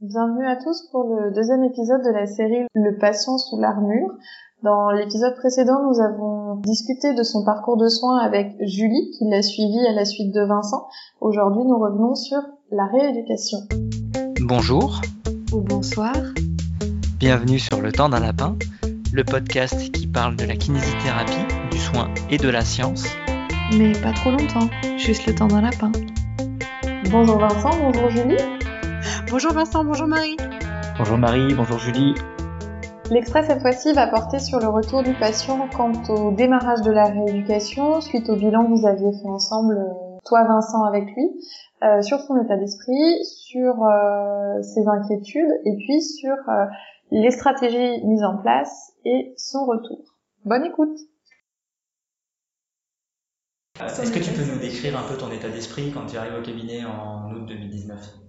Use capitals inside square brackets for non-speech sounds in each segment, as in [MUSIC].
Bienvenue à tous pour le deuxième épisode de la série Le patient sous l'armure. Dans l'épisode précédent, nous avons discuté de son parcours de soins avec Julie, qui l'a suivi à la suite de Vincent. Aujourd'hui, nous revenons sur la rééducation. Bonjour. Ou bonsoir. Bienvenue sur Le Temps d'un Lapin, le podcast qui parle de la kinésithérapie, du soin et de la science. Mais pas trop longtemps, juste le temps d'un lapin. Bonjour Vincent, bonjour Julie. Bonjour Vincent, bonjour Marie. Bonjour Marie, bonjour Julie. L'extrait cette fois-ci va porter sur le retour du patient quant au démarrage de la rééducation, suite au bilan que vous aviez fait ensemble, euh, toi Vincent avec lui, euh, sur son état d'esprit, sur euh, ses inquiétudes et puis sur euh, les stratégies mises en place et son retour. Bonne écoute Est-ce que tu peux nous décrire un peu ton état d'esprit quand tu arrives au cabinet en août 2019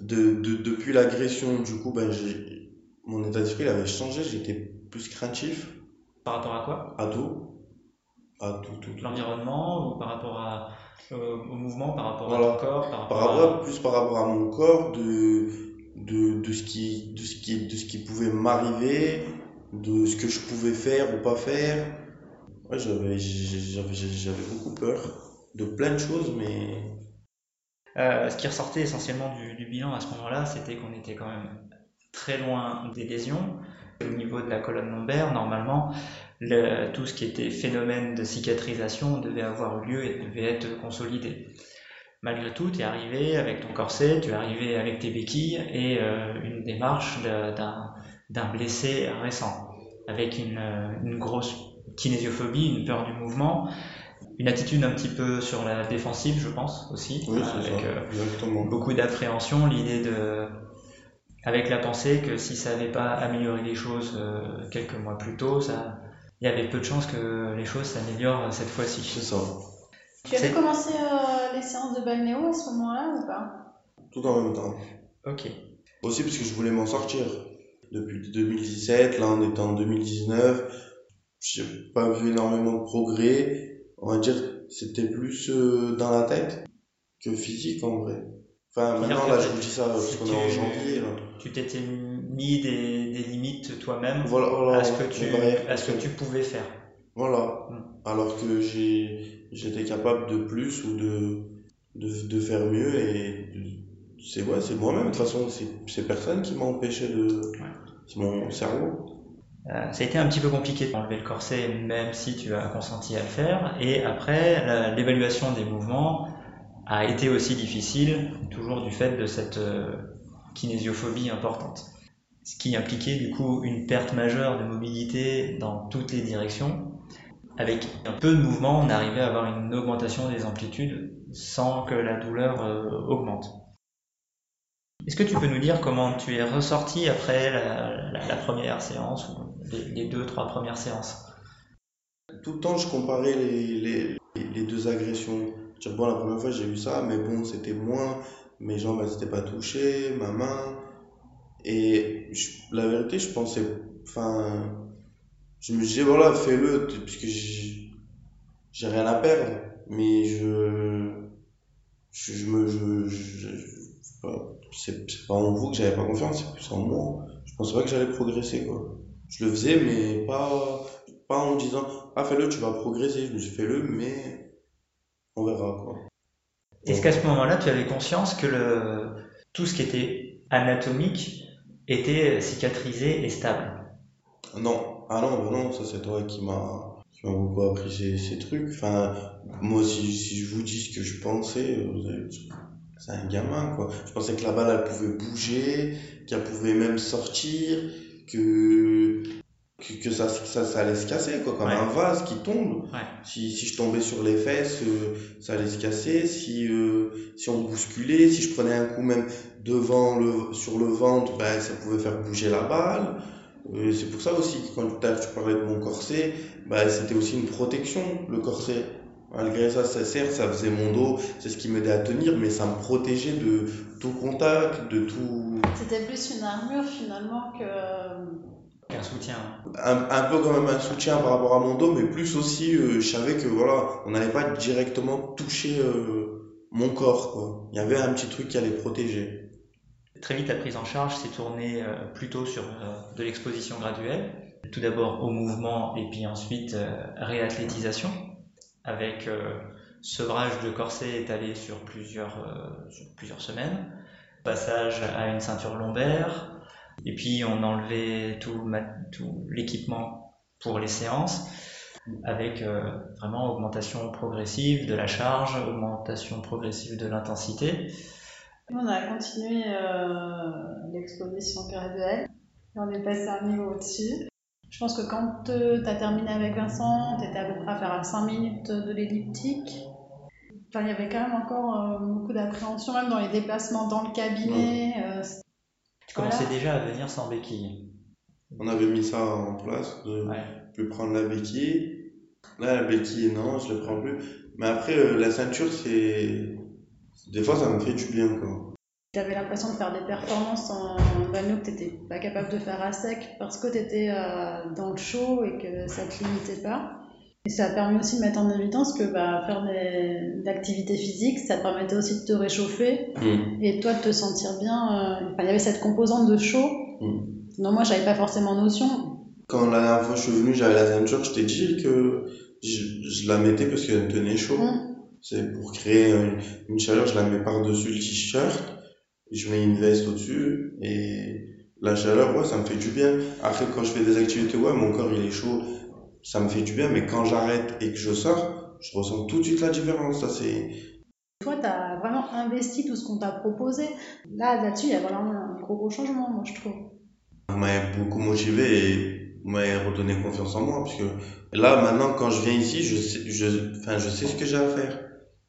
de, de, Depuis l'agression, du coup, ben, mon état d'esprit avait changé, j'étais plus craintif. Par rapport à quoi? À tout. À tout, tout. L'environnement ou par rapport à, euh, au mouvement, par rapport à ton corps par rapport, par rapport Plus par rapport à mon corps, de, de, de, ce, qui, de, ce, qui, de ce qui pouvait m'arriver, de ce que je pouvais faire ou pas faire. Ouais, j'avais beaucoup peur de plein de choses, mais. Euh, ce qui ressortait essentiellement du, bilan à ce moment-là, c'était qu'on était quand même très loin des lésions. Au niveau de la colonne lombaire, normalement, le, tout ce qui était phénomène de cicatrisation devait avoir eu lieu et devait être consolidé. Malgré tout, tu es arrivé avec ton corset, tu es arrivé avec tes béquilles et euh, une démarche d'un blessé récent, avec une, une grosse kinésiophobie, une peur du mouvement, une attitude un petit peu sur la défensive, je pense aussi, oui, avec euh, beaucoup d'appréhension, l'idée de avec la pensée que si ça n'avait pas amélioré les choses euh, quelques mois plus tôt, ça, il y avait peu de chances que les choses s'améliorent cette fois-ci. C'est ça. Tu avais commencé euh, les séances de balnéo à ce moment-là ou pas? Tout en même temps. Ok. Aussi parce que je voulais m'en sortir. Depuis 2017, là on est en 2019, j'ai pas vu énormément de progrès. On va dire c'était plus euh, dans la tête que physique en vrai. Enfin, maintenant, là, je vous dis ça parce qu'on est en janvier. Tu t'étais mis des, des limites toi-même voilà, à, ce que tu, à ce que tu pouvais faire. Voilà. Hmm. Alors que j'étais capable de plus ou de, de, de faire mieux et c'est ouais, moi-même. De toute façon, c'est personne qui m'a empêché de. Ouais. C'est mon cerveau. Euh, ça a été un petit peu compliqué d'enlever le corset, même si tu as consenti à le faire. Et après, l'évaluation des mouvements, a été aussi difficile, toujours du fait de cette euh, kinésiophobie importante. Ce qui impliquait du coup une perte majeure de mobilité dans toutes les directions. Avec un peu de mouvement, on arrivait à avoir une augmentation des amplitudes sans que la douleur euh, augmente. Est-ce que tu peux nous dire comment tu es ressorti après la, première séance les, deux, trois premières séances Tout le temps, je comparais les, les deux agressions bon, la première fois j'ai vu ça, mais bon, c'était moins. Mes jambes, elles n'étaient pas touchées, ma main. Et la vérité, je pensais. Enfin. Je me disais, voilà, fais-le, puisque j'ai rien à perdre. Mais je. Je, me. Je, c'est pas en vous que j'avais pas confiance, c'est plus en moi. Je pensais pas que j'allais progresser, quoi. Je le faisais, mais pas, pas en me disant, ah, fais-le, tu vas progresser. Je me suis fait le, mais on verra quoi. Est-ce qu'à ce moment-là, tu avais conscience que le, tout ce qui était anatomique était cicatrisé et stable? Non, ah non, non, ça c'est toi qui m'a qui m'a beaucoup appris ces, ces, trucs. Enfin, moi, si, si je vous dis ce que je pensais, c'est un gamin quoi. Je pensais que la balle elle pouvait bouger, qu'elle pouvait même sortir, que que, ça, ça, ça, allait se casser, quoi, comme un vase qui tombe. Si, si je tombais sur les fesses, euh, ça allait se casser. Si, euh, si on bousculait, si je prenais un coup même devant le, sur le ventre, ben, ça pouvait faire bouger la balle. Euh, c'est pour ça aussi que quand tu parlais de mon corset, ben, c'était aussi une protection, le corset. Malgré ça, ça sert, ça faisait mon dos, c'est ce qui m'aidait à tenir, mais ça me protégeait de tout contact, de tout. C'était plus une armure finalement que un soutien. Un, peu quand même un soutien par rapport à mon dos, mais plus aussi, euh, je savais que voilà, on n'allait pas directement toucher euh, mon corps. Quoi. Il y avait un petit truc qui allait protéger. très vite la prise en charge s'est tournée plutôt sur de l'exposition graduelle, tout d'abord au mouvement et puis ensuite réathlétisation, avec sevrage de corset étalé sur plusieurs, sur plusieurs semaines, passage à une ceinture lombaire, et puis on enlevait tout, tout l'équipement pour les séances avec euh, vraiment augmentation progressive de la charge, augmentation progressive de l'intensité. On a continué euh, l'exposition graduelle et on est passé un niveau au-dessus. Je pense que quand euh, tu as terminé avec Vincent, tu étais à peu près à faire 5 minutes de l'elliptique. Enfin, il y avait quand même encore beaucoup d'appréhension, même dans les déplacements dans le cabinet. tu commençais déjà à venir sans béquille. On avait mis ça en place, de plus prendre la béquille. Là, la béquille, non, je ne la prends plus. Mais après, euh, la ceinture, c'est. Des fois, ça me fait du bien, quoi. J'avais l'impression de faire des performances en bagnole que tu n'étais pas capable de faire à sec parce que tu étais euh, dans le chaud et que ça te limitait pas. Et ça a permis aussi de mettre en évidence que bah, faire des, d'activités physiques, ça permettait aussi de te réchauffer mm. et toi de te sentir bien. Euh, il y avait cette composante de chaud. Mm. Non, moi, j'avais pas forcément notion. Quand la dernière fois je suis venu, j'avais la ceinture, je t'ai dit que je, la mettais parce qu'elle me tenait chaud. Mmh. C'est pour créer une, chaleur, je la mets par-dessus le t-shirt, je mets une veste au-dessus, et la chaleur, ouais, ça me fait du bien. Après, quand je fais des activités, ouais, mon corps il est chaud, ça me fait du bien, mais quand j'arrête et que je sors, je ressens tout de suite la différence. Ça, c'est. Toi, tu as vraiment investi tout ce qu'on t'a proposé. Là, là-dessus, il y a vraiment un gros, gros changement, moi, je trouve m'a beaucoup motivé et m'a redonné confiance en moi parce que là maintenant quand je viens ici je sais je enfin je sais ce que j'ai à faire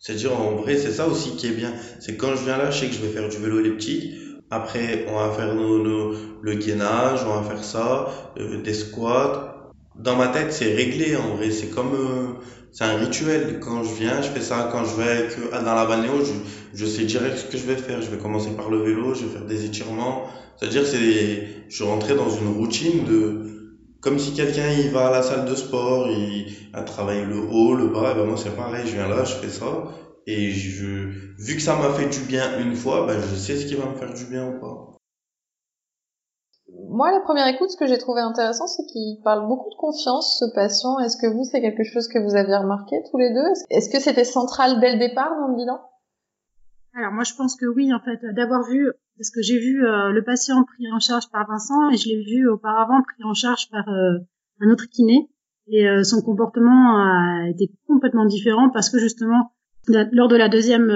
c'est à dire en vrai c'est ça aussi qui est bien. C'est quand je viens là je sais que je vais faire du vélo elliptique. Après on va faire nos, le gainage on va faire ça euh, des squats. Dans ma tête c'est réglé en vrai. C'est comme euh, c'est un rituel. Quand je viens je fais ça. Quand je vais euh, dans la balnéo je, je sais direct ce que je vais faire. Je vais commencer par le vélo je vais faire des étirements. C'est-à-dire, c'est, je rentré dans une routine de, comme si quelqu'un il va à la salle de sport, il a travaillé le haut, le bas, et ben moi c'est pareil, je viens là, je fais ça, et je, vu que ça m'a fait du bien une fois, ben je sais ce qui va me faire du bien ou pas. Moi, la première écoute, ce que j'ai trouvé intéressant, c'est qu'il parle beaucoup de confiance, ce patient. Est-ce que vous, c'est quelque chose que vous aviez remarqué tous les deux? Est-ce que c'était central dès le départ dans le bilan? Alors moi, je pense que oui, en fait, d'avoir vu parce que j'ai vu euh, le patient pris en charge par Vincent et je l'ai vu auparavant pris en charge par euh, un autre kiné et euh, son comportement a été complètement différent parce que justement lors de la deuxième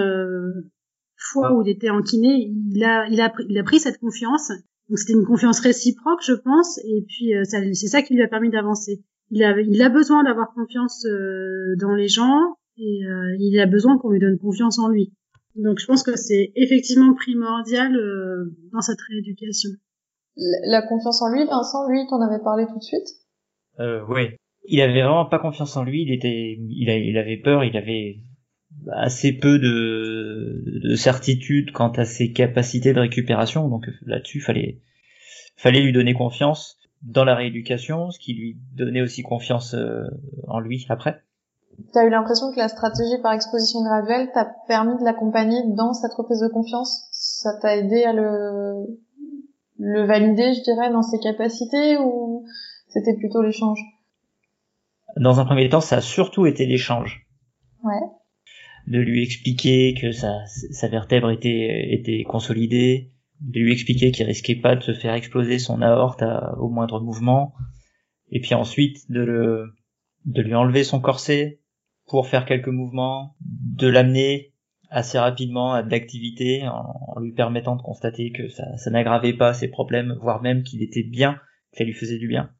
fois où il était en kiné, il a il a il a pris cette confiance. Donc c'était une confiance réciproque, je pense, et puis c'est ça qui lui a permis d'avancer. Il a il a besoin d'avoir confiance dans les gens et il a besoin qu'on lui donne confiance en lui. Donc je pense que c'est effectivement primordial euh, dans cette rééducation. La, confiance en lui, Vincent, lui, t'en avais parlé tout de suite? Euh, Oui. Il avait vraiment pas confiance en lui, il était, il, il avait peur, il avait assez peu de, de certitude quant à ses capacités de récupération, donc là-dessus, fallait, fallait lui donner confiance dans la rééducation, ce qui lui donnait aussi confiance euh, en lui après. Tu as eu l'impression que la stratégie par exposition graduelle t'a permis de l'accompagner dans cette reprise de confiance? Ça t'a aidé à le, le valider, je dirais, dans ses capacités ou c'était plutôt l'échange? Dans un premier temps, ça a surtout été l'échange. Ouais. De lui expliquer que sa, sa vertèbre était, était consolidée, de lui expliquer qu'il risquait pas de se faire exploser son aorte au moindre mouvement, et puis ensuite de le, de lui enlever son corset, pour faire quelques mouvements, de l'amener assez rapidement à de l'activité en, lui permettant de constater que ça, n'aggravait pas ses problèmes, voire même qu'il était bien, que ça lui faisait du bien.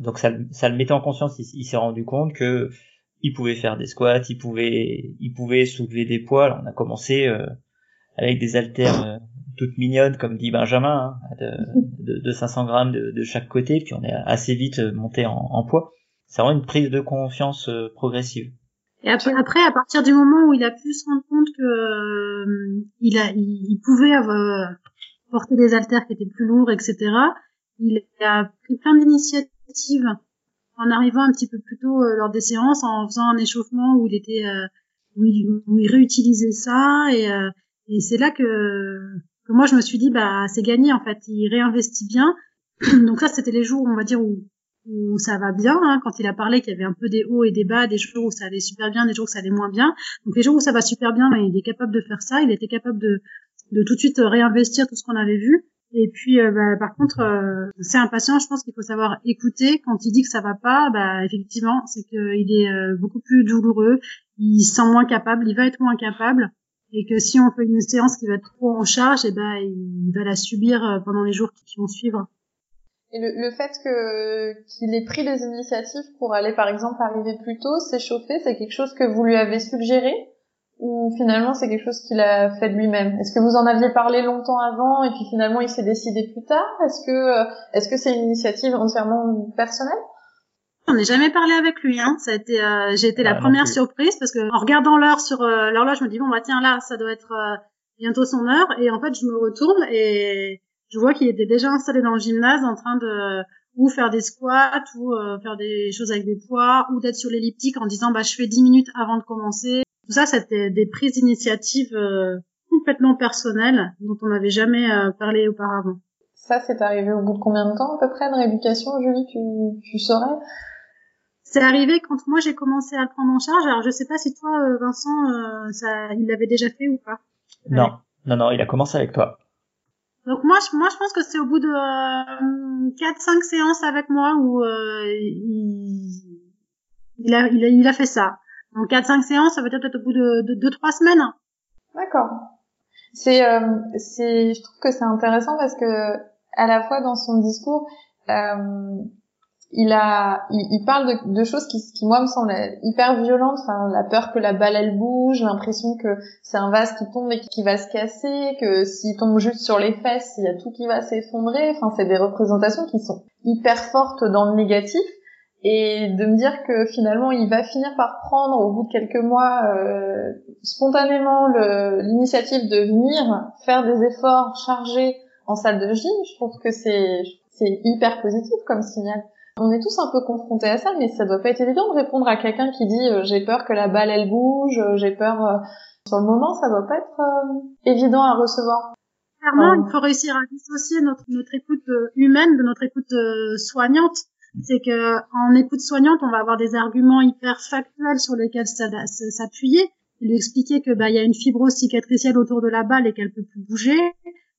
Donc ça, ça le mettait en conscience, il, s'est rendu compte que il pouvait faire des squats, il pouvait, il pouvait soulever des poids. on a commencé euh, avec des haltères euh, toutes mignonnes, comme dit Benjamin, hein, de, 500 grammes de, chaque côté, puis on est assez vite monté en poids c'est vraiment une prise de confiance euh, progressive. Et après, après, à partir du moment où il a pu se rendre compte que euh, il a, il, pouvait avoir, porter des haltères qui étaient plus lourds, etc. Il a pris plein d'initiatives en arrivant un petit peu plus tôt euh, lors des séances, en faisant un échauffement où il était, où il, où, il, réutilisait ça, et, et c'est là que que moi je me suis dit bah c'est gagné en fait, il réinvestit bien. [CLEARS THROAT] Donc ça c'était les jours on va dire où où ça va bien, hein, quand il a parlé qu'il y avait un peu des hauts et des bas, des jours où ça allait super bien, des jours où ça allait moins bien. Donc les jours où ça va super bien, ben, il est capable de faire ça, il était capable de, de tout de suite réinvestir tout ce qu'on avait vu. Et puis, euh, bah, par contre, euh, c'est impatient. Je pense qu'il faut savoir écouter. Quand il dit que ça va pas, bah, effectivement, c'est qu'il est euh, beaucoup plus douloureux. Il se sent moins capable. Il va être moins capable. Et que si on fait une séance qui va être trop en charge, et eh ben, il va la subir pendant les jours qui vont suivre. Et le, le fait que qu'il ait pris des initiatives pour aller, par exemple, arriver plus tôt, s'échauffer, c'est quelque chose que vous lui avez suggéré? Ou finalement c'est quelque chose qu'il a fait de lui-même? Est-ce que vous en aviez parlé longtemps avant et puis finalement il s'est décidé plus tard? Est-ce que euh, est-ce que c'est une initiative entièrement personnelle? On n'est jamais parlé avec lui, hein. Ça a été, euh, j'ai été la ah, première surprise parce que en regardant l'heure sur euh, l'horloge, je me dis bon bah tiens là, ça doit être bientôt son heure. Et en fait je me retourne et je vois qu'il était déjà installé dans le gymnase en train de ou faire des squats ou faire des choses avec des poids ou d'être sur l'elliptique en disant bah je fais 10 minutes avant de commencer tout ça, c'était des prises d'initiative euh, complètement personnelles dont on n'avait jamais euh, parlé auparavant. Ça, c'est arrivé au bout de combien de temps à peu près de rééducation, Julie, tu, tu saurais? C'est arrivé quand moi j'ai commencé à le prendre en charge. Alors je sais pas si toi, euh, Vincent, ça, il l'avait déjà fait ou pas. Non, non, non, il a commencé avec toi. Donc moi, je, moi, je pense que c'est au bout de euh, 4-5 séances avec moi où il, il, a, il, a, il a fait ça. Donc 4-5 séances, ça veut dire peut-être au bout de 2-3 semaines. D'accord. C'est, euh, c'est, je trouve que c'est intéressant parce que à la fois dans son discours, euh, il a, il, parle de, de, choses qui, qui moi me semblent hyper violentes. Enfin, la peur que la balle elle bouge, l'impression que c'est un vase qui tombe et qui va se casser, que s'il tombe juste sur les fesses, il y a tout qui va s'effondrer. Enfin, c'est des représentations qui sont hyper fortes dans le négatif et de me dire que finalement il va finir par prendre au bout de quelques mois euh, spontanément l'initiative de venir faire des efforts chargés en salle de gym, je trouve que c'est hyper positif comme signal. On est tous un peu confrontés à ça, mais ça doit pas être évident de répondre à quelqu'un qui dit euh, j'ai peur que la balle elle bouge, euh, j'ai peur euh, sur le moment, ça doit pas être évident à recevoir. Clairement, il faut réussir à dissocier notre, notre écoute humaine de notre écoute soignante c'est que en écoute soignante, on va avoir des arguments hyper factuels sur lesquels s'appuyer. Lui expliquer que bah il y a une fibrose cicatricielle autour de la balle et qu'elle peut plus bouger.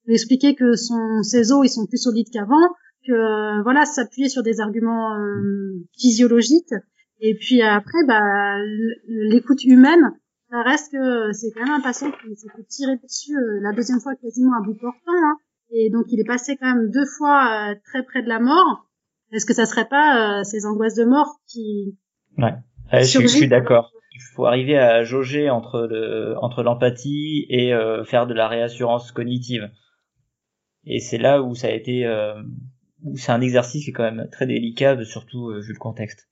Lui expliquer que son ses os ils sont plus solides qu'avant. Euh, voilà s'appuyer sur des arguments euh, physiologiques. Et puis après bah l'écoute humaine, ça reste que c'est quand même un patient qui s'est fait tirer dessus euh, la deuxième fois quasiment à bout portant. Hein. Et donc il est passé quand même deux fois très près de la mort. Est-ce que ça serait pas euh, ces angoisses de mort qui Ouais, je, suis d'accord. Il faut arriver à jauger entre le entre l'empathie et euh, faire de la réassurance cognitive. Et c'est là où ça a été euh, c'est un exercice qui est quand même très délicat, surtout vu le contexte.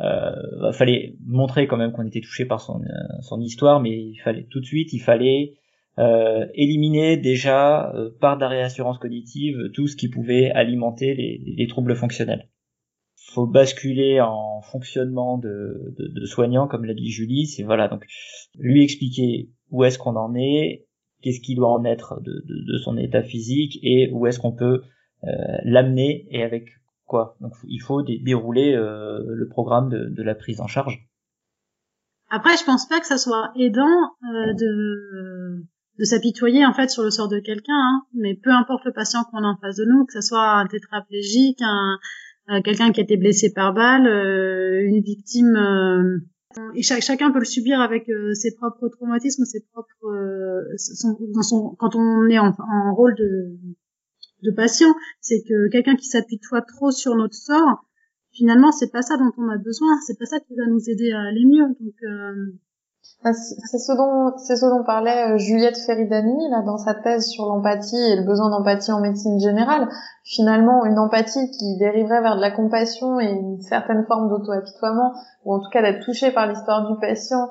Euh, fallait montrer quand même qu'on était touché par son son histoire, mais il fallait tout de suite, il fallait euh, éliminer déjà euh, par de la réassurance cognitive tout ce qui pouvait alimenter les, troubles fonctionnels. Faut basculer en fonctionnement de, de, soignant, comme l'a dit Julie, c'est voilà donc lui expliquer où est-ce qu'on en est, qu'est-ce qui doit en être de, de, son état physique et où est-ce qu'on peut euh, l'amener et avec quoi. Donc il faut dérouler le programme de, la prise en charge. Après, je pense pas que ça soit aidant de de s'apitoyer en fait sur le sort de quelqu'un, hein. mais peu importe le patient qu'on a en face de nous, que ce soit un tétraplégique, un, euh, quelqu'un qui a été blessé par balle, euh, une victime, euh, chacun peut le subir avec ses propres traumatismes, ses propres, dans son, quand on est en, en rôle de, de patient, c'est que quelqu'un qui s'appuie trop sur notre sort, finalement c'est pas ça dont on a besoin, c'est pas ça qui va nous aider à aller mieux. Donc bah, c'est ce dont c'est ce dont parlait euh, Juliette Feridani là dans sa thèse sur l'empathie et le besoin d'empathie en médecine générale. Finalement, une empathie qui dériverait vers de la compassion et une certaine forme d'auto-apitoiement, ou en tout cas d'être touché par l'histoire du patient.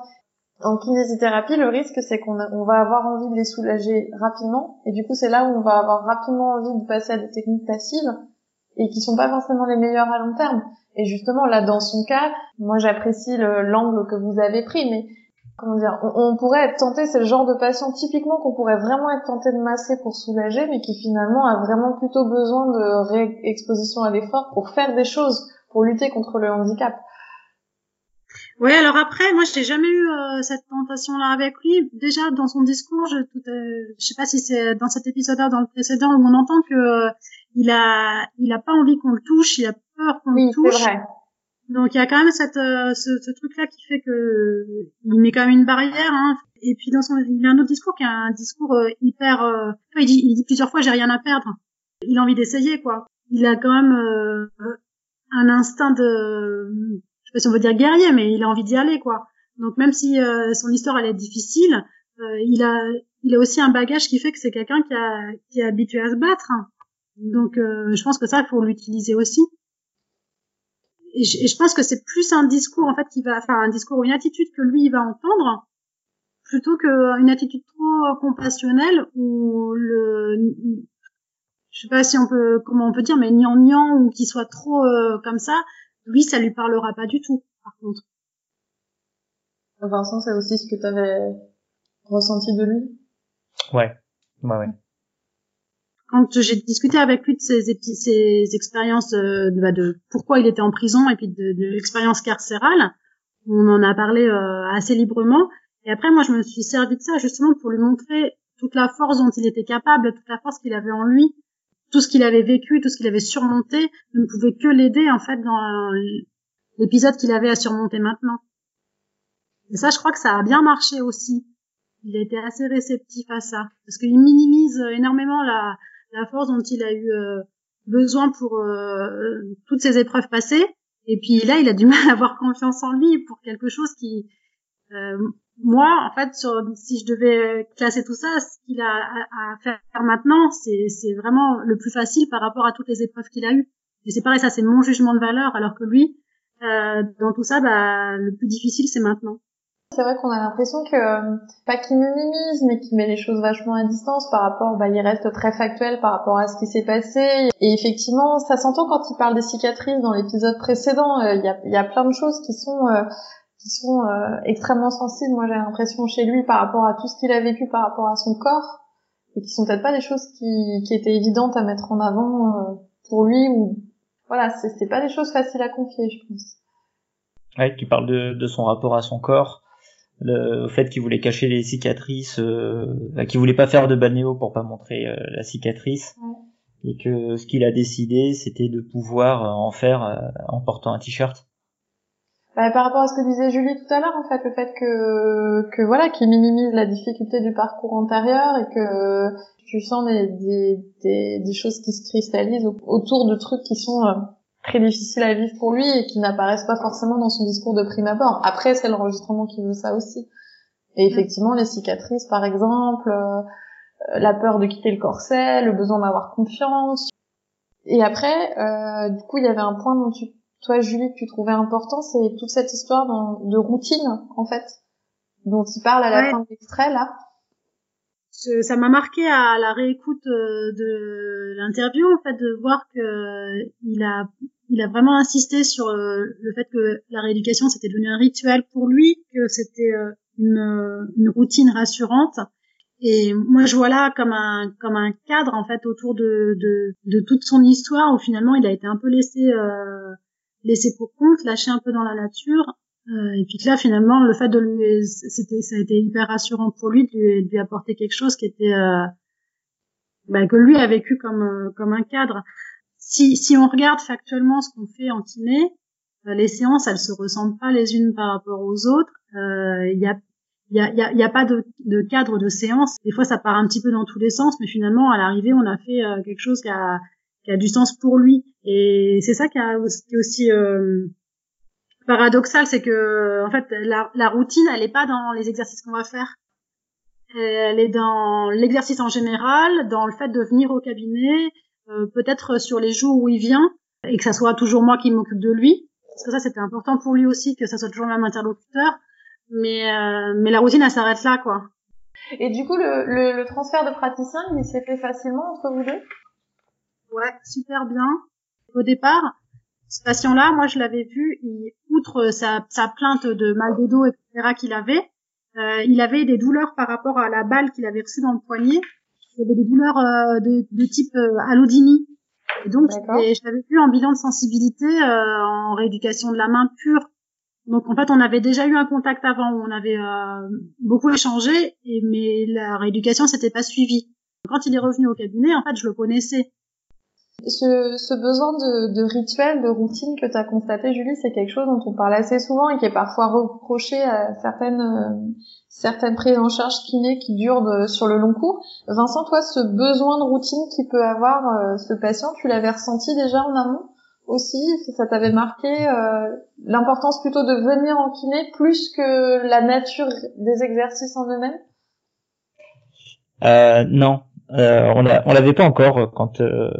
En kinésithérapie, le risque c'est qu'on on va avoir envie de les soulager rapidement, et du coup c'est là où on va avoir rapidement envie de passer à des techniques passives et qui sont pas forcément les meilleures à long terme. Et justement là, dans son cas, moi j'apprécie l'angle que vous avez pris, mais comment dire, on, pourrait être tenté, c'est le genre de patient typiquement qu'on pourrait vraiment être tenté de masser pour soulager, mais qui finalement a vraiment plutôt besoin de réexposition à l'effort pour faire des choses, pour lutter contre le handicap. Oui, alors après, moi, je n'ai jamais eu euh, cette tentation-là avec lui. Déjà, dans son discours, je, tout, euh, je sais pas si c'est dans cet épisode-là, dans le précédent, où on entend que euh, il a, il a pas envie qu'on le touche, il a peur qu'on le touche. Vrai. Donc il y a quand même cette, euh, ce, ce truc-là qui fait que il met quand même une barrière. Hein. Et puis dans son, il a un autre discours qui est un discours euh, hyper. Euh, il dit, il dit plusieurs fois j'ai rien à perdre. Il a envie d'essayer quoi. Il a quand même un instinct de, sais pas si on veut dire guerrier, mais il a envie d'y aller quoi. Donc même si son histoire elle est difficile, il a, il a aussi un bagage qui fait que c'est quelqu'un qui, a, qui est habitué à se battre. Donc je pense que ça il faut l'utiliser aussi et je, pense que c'est plus un discours en fait qui va, enfin un discours ou une attitude que lui il va entendre plutôt qu'une attitude trop compassionnelle ou le, je sais pas si on peut, comment on peut dire, mais gnangnan ou qui soit trop euh, comme ça, lui ça lui parlera pas du tout. Par contre. Vincent, c'est aussi ce que tu avais ressenti de lui? Ouais, ouais, ouais quand j'ai discuté avec lui de ses, ses expériences de, bah, de, pourquoi il était en prison et puis de, de l'expérience carcérale, on en a parlé euh, assez librement. Et après, moi, je me suis servi de ça justement pour lui montrer toute la force dont il était capable, toute la force qu'il avait en lui, tout ce qu'il avait vécu, tout ce qu'il avait surmonté, ne pouvait que l'aider en fait dans l'épisode qu'il avait à surmonter maintenant. Et ça, je crois que ça a bien marché aussi. Il a été assez réceptif à ça, parce qu'il minimise énormément la, force dont il a eu euh, besoin pour euh, toutes ces épreuves passées. Et puis là, il a du mal à avoir confiance en lui pour quelque chose qui, euh, moi, en fait, sur, si je devais classer tout ça, ce qu'il a à, faire maintenant, c'est vraiment le plus facile par rapport à toutes les épreuves qu'il a eues. Et c'est pareil, ça c'est mon jugement de valeur, alors que lui, euh, dans tout ça, bah, le plus difficile, c'est maintenant. C'est vrai qu'on a l'impression que, euh, pas qu'il minimise, mais qu'il met les choses vachement à distance par rapport, bah, il reste très factuel par rapport à ce qui s'est passé. Et effectivement, ça s'entend quand il parle des cicatrices dans l'épisode précédent. Euh, il y, a, y, a, plein de choses qui sont, euh, qui sont extrêmement sensibles, moi j'ai l'impression chez lui par rapport à tout ce qu'il a vécu par rapport à son corps, et qui sont peut-être pas des choses qui, qui étaient évidentes à mettre en avant pour lui, ou voilà, c'est pas des choses faciles à confier, je pense. Ouais, tu parles de, de son rapport à son corps le fait qu'il voulait cacher les cicatrices, euh, qu'il voulait pas faire de banéo pour pas montrer euh, la cicatrice, et que ce qu'il a décidé, c'était de pouvoir euh, en faire euh, en portant un t-shirt. Bah, par rapport à ce que disait Julie tout à l'heure, en fait, le fait que, que voilà, qu'il minimise la difficulté du parcours antérieur et que tu sens des, des, des, des choses qui se cristallisent autour de trucs qui sont très difficile à vivre pour lui et qui n'apparaissent pas forcément dans son discours de prime abord. Après, c'est l'enregistrement qui veut ça aussi. Et effectivement, les cicatrices, par exemple, euh, la peur de quitter le corset, le besoin d'avoir confiance. Et après, euh, du coup, il y avait un point dont tu, toi, Julie, que tu trouvais important, c'est toute cette histoire de routine, en fait, dont il parle à la fin de l'extrait, là. Ça m'a marqué à la réécoute euh, de l'interview en fait de voir que euh, il a il a vraiment insisté sur euh, le fait que la rééducation c'était devenu un rituel pour lui que c'était une, une routine rassurante. Et moi je vois là comme un comme un cadre en fait autour de de, de toute son histoire où finalement il a été un peu laissé laissé pour compte lâché un peu dans la nature euh, et puis que là, finalement, le fait de lui, c'était, ça a été hyper rassurant pour lui de lui, de lui apporter quelque chose qui était, euh, bah, que lui a vécu comme euh, comme un cadre. Si si on regarde factuellement ce qu'on fait en kiné, euh, les séances, elles se ressemblent pas les unes par rapport aux autres. Il y a il y a, y, y a, pas de, de, cadre de séance. Des fois, ça part un petit peu dans tous les sens, mais finalement, à l'arrivée, on a fait quelque chose qui a, qui a du sens pour lui. Et c'est ça qui, est aussi euh, paradoxal, c'est que en fait la, routine, elle est pas dans les exercices qu'on va faire. Elle est dans l'exercice en général, dans le fait de venir au cabinet, euh, peut-être sur les jours où il vient, et que ça soit toujours moi qui m'occupe de lui. Parce que ça, c'était important pour lui aussi, que ça soit toujours le même interlocuteur. Mais, euh, mais la routine, elle s'arrête là, quoi. Et du coup, le, le transfert de praticien, il s'est fait facilement entre vous deux? Ouais, super bien. Au départ, ce patient-là, moi, je l'avais vu, il, outre sa, sa, plainte de mal de dos, etc., qu'il avait, euh, il avait des douleurs par rapport à la balle qu'il avait reçue dans le poignet. Il avait des douleurs euh, de, de, type euh. Et donc, je l'avais vu en bilan de sensibilité euh, en rééducation de la main pure. Donc, en fait, on avait déjà eu un contact avant où on avait euh, beaucoup échangé, et, mais la rééducation s'était pas suivie. Quand il est revenu au cabinet, en fait, je le connaissais. Ce, ce besoin de, de, rituel, de routine que tu as constaté, Julie, c'est quelque chose dont on parle assez souvent et qui est parfois reproché à certaines, euh, certaines prises en charge kiné qui durent sur le long cours. Vincent, toi, ce besoin de routine qui peut avoir euh, ce patient, tu l'avais ressenti déjà en amont aussi? Ça t'avait marqué euh, l'importance plutôt de venir en kiné plus que la nature des exercices en eux-mêmes? Euh, non, euh, on l'avait pas encore quand, euh,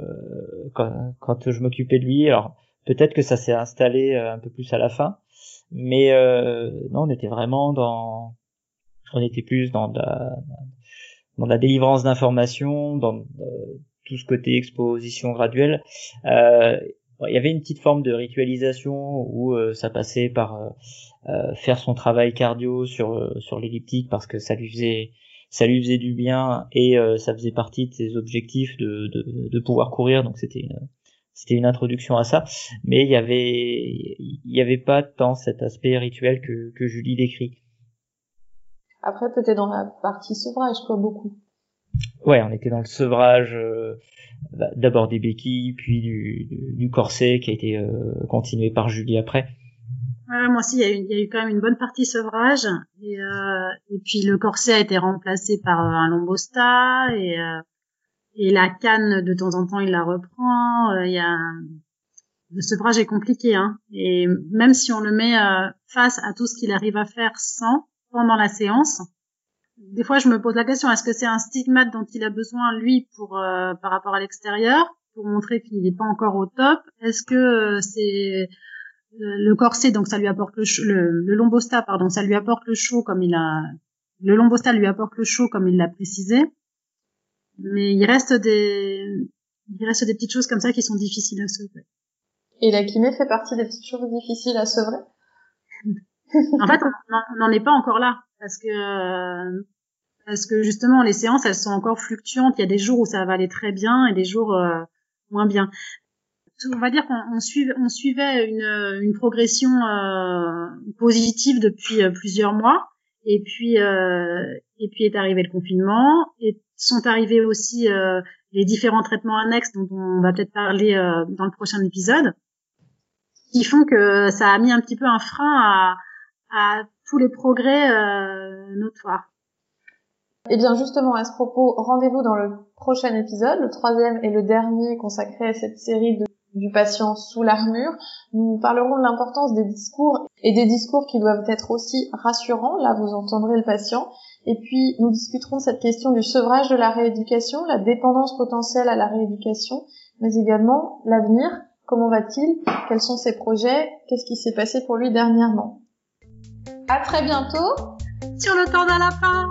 quand, quand je m'occupais de lui. Alors peut-être que ça s'est installé euh, un peu plus à la fin, mais euh, non, on était vraiment dans, on était plus dans la, dans la délivrance d'informations, dans euh, tout ce côté exposition graduelle. il y avait une petite forme de ritualisation où ça passait par faire son travail cardio sur sur l'elliptique parce que ça lui faisait ça lui faisait du bien et euh, ça faisait partie de ses objectifs de, de, de pouvoir courir. Donc c'était une, c'était une introduction à ça. Mais il y avait il y avait pas tant cet aspect rituel que, que Julie décrit. Après peut-être dans la partie sevrage quoi beaucoup. Ouais on était dans le sevrage euh, bah, d'abord des béquilles puis du, du, corset qui a été euh, continué par Julie après moi aussi, il y, a eu, y, a eu, quand même une bonne partie sevrage. Et, euh, et puis le corset a été remplacé par un lombosta et, euh, et la canne, de temps en temps, il la reprend. Euh, y a le sevrage est compliqué, hein. Et même si on le met euh, face à tout ce qu'il arrive à faire sans pendant la séance, des fois je me pose la question est-ce que c'est un stigmate dont il a besoin lui pour euh, par rapport à l'extérieur pour montrer qu'il n'est pas encore au top? Est-ce que c'est le corset, donc ça lui apporte le, le, le lombosta, pardon, ça lui apporte le chaud comme il a, le lombosta lui apporte le chaud comme il l'a précisé. Mais il reste des, il reste des petites choses comme ça qui sont difficiles à sevrer. Et la kiné fait partie des petites choses difficiles à sevrer? en fait, on n'en est pas encore là parce que parce que justement les séances elles sont encore fluctuantes. Il y a des jours où ça va aller très bien et des jours euh, moins bien on va dire qu'on suivait, on suivait une, une progression euh, positive depuis euh, plusieurs mois. Et puis, euh, et puis est arrivé le confinement. Et sont arrivés aussi euh, les différents traitements annexes dont on va peut-être parler euh, dans le prochain épisode, qui font que ça a mis un petit peu un frein à, à tous les progrès notoires. Et eh bien justement, à ce propos, rendez-vous dans le prochain épisode, le troisième et le dernier consacré à cette série de du patient sous l'armure. Nous parlerons de l'importance des discours et des discours qui doivent être aussi rassurants. Là, vous entendrez le patient. Et puis, nous discuterons de cette question du sevrage de la rééducation, la dépendance potentielle à la rééducation, mais également l'avenir. Comment va-t-il? Quels sont ses projets? Qu'est-ce qui s'est passé pour lui dernièrement? À très bientôt Sur le temps d'un lapin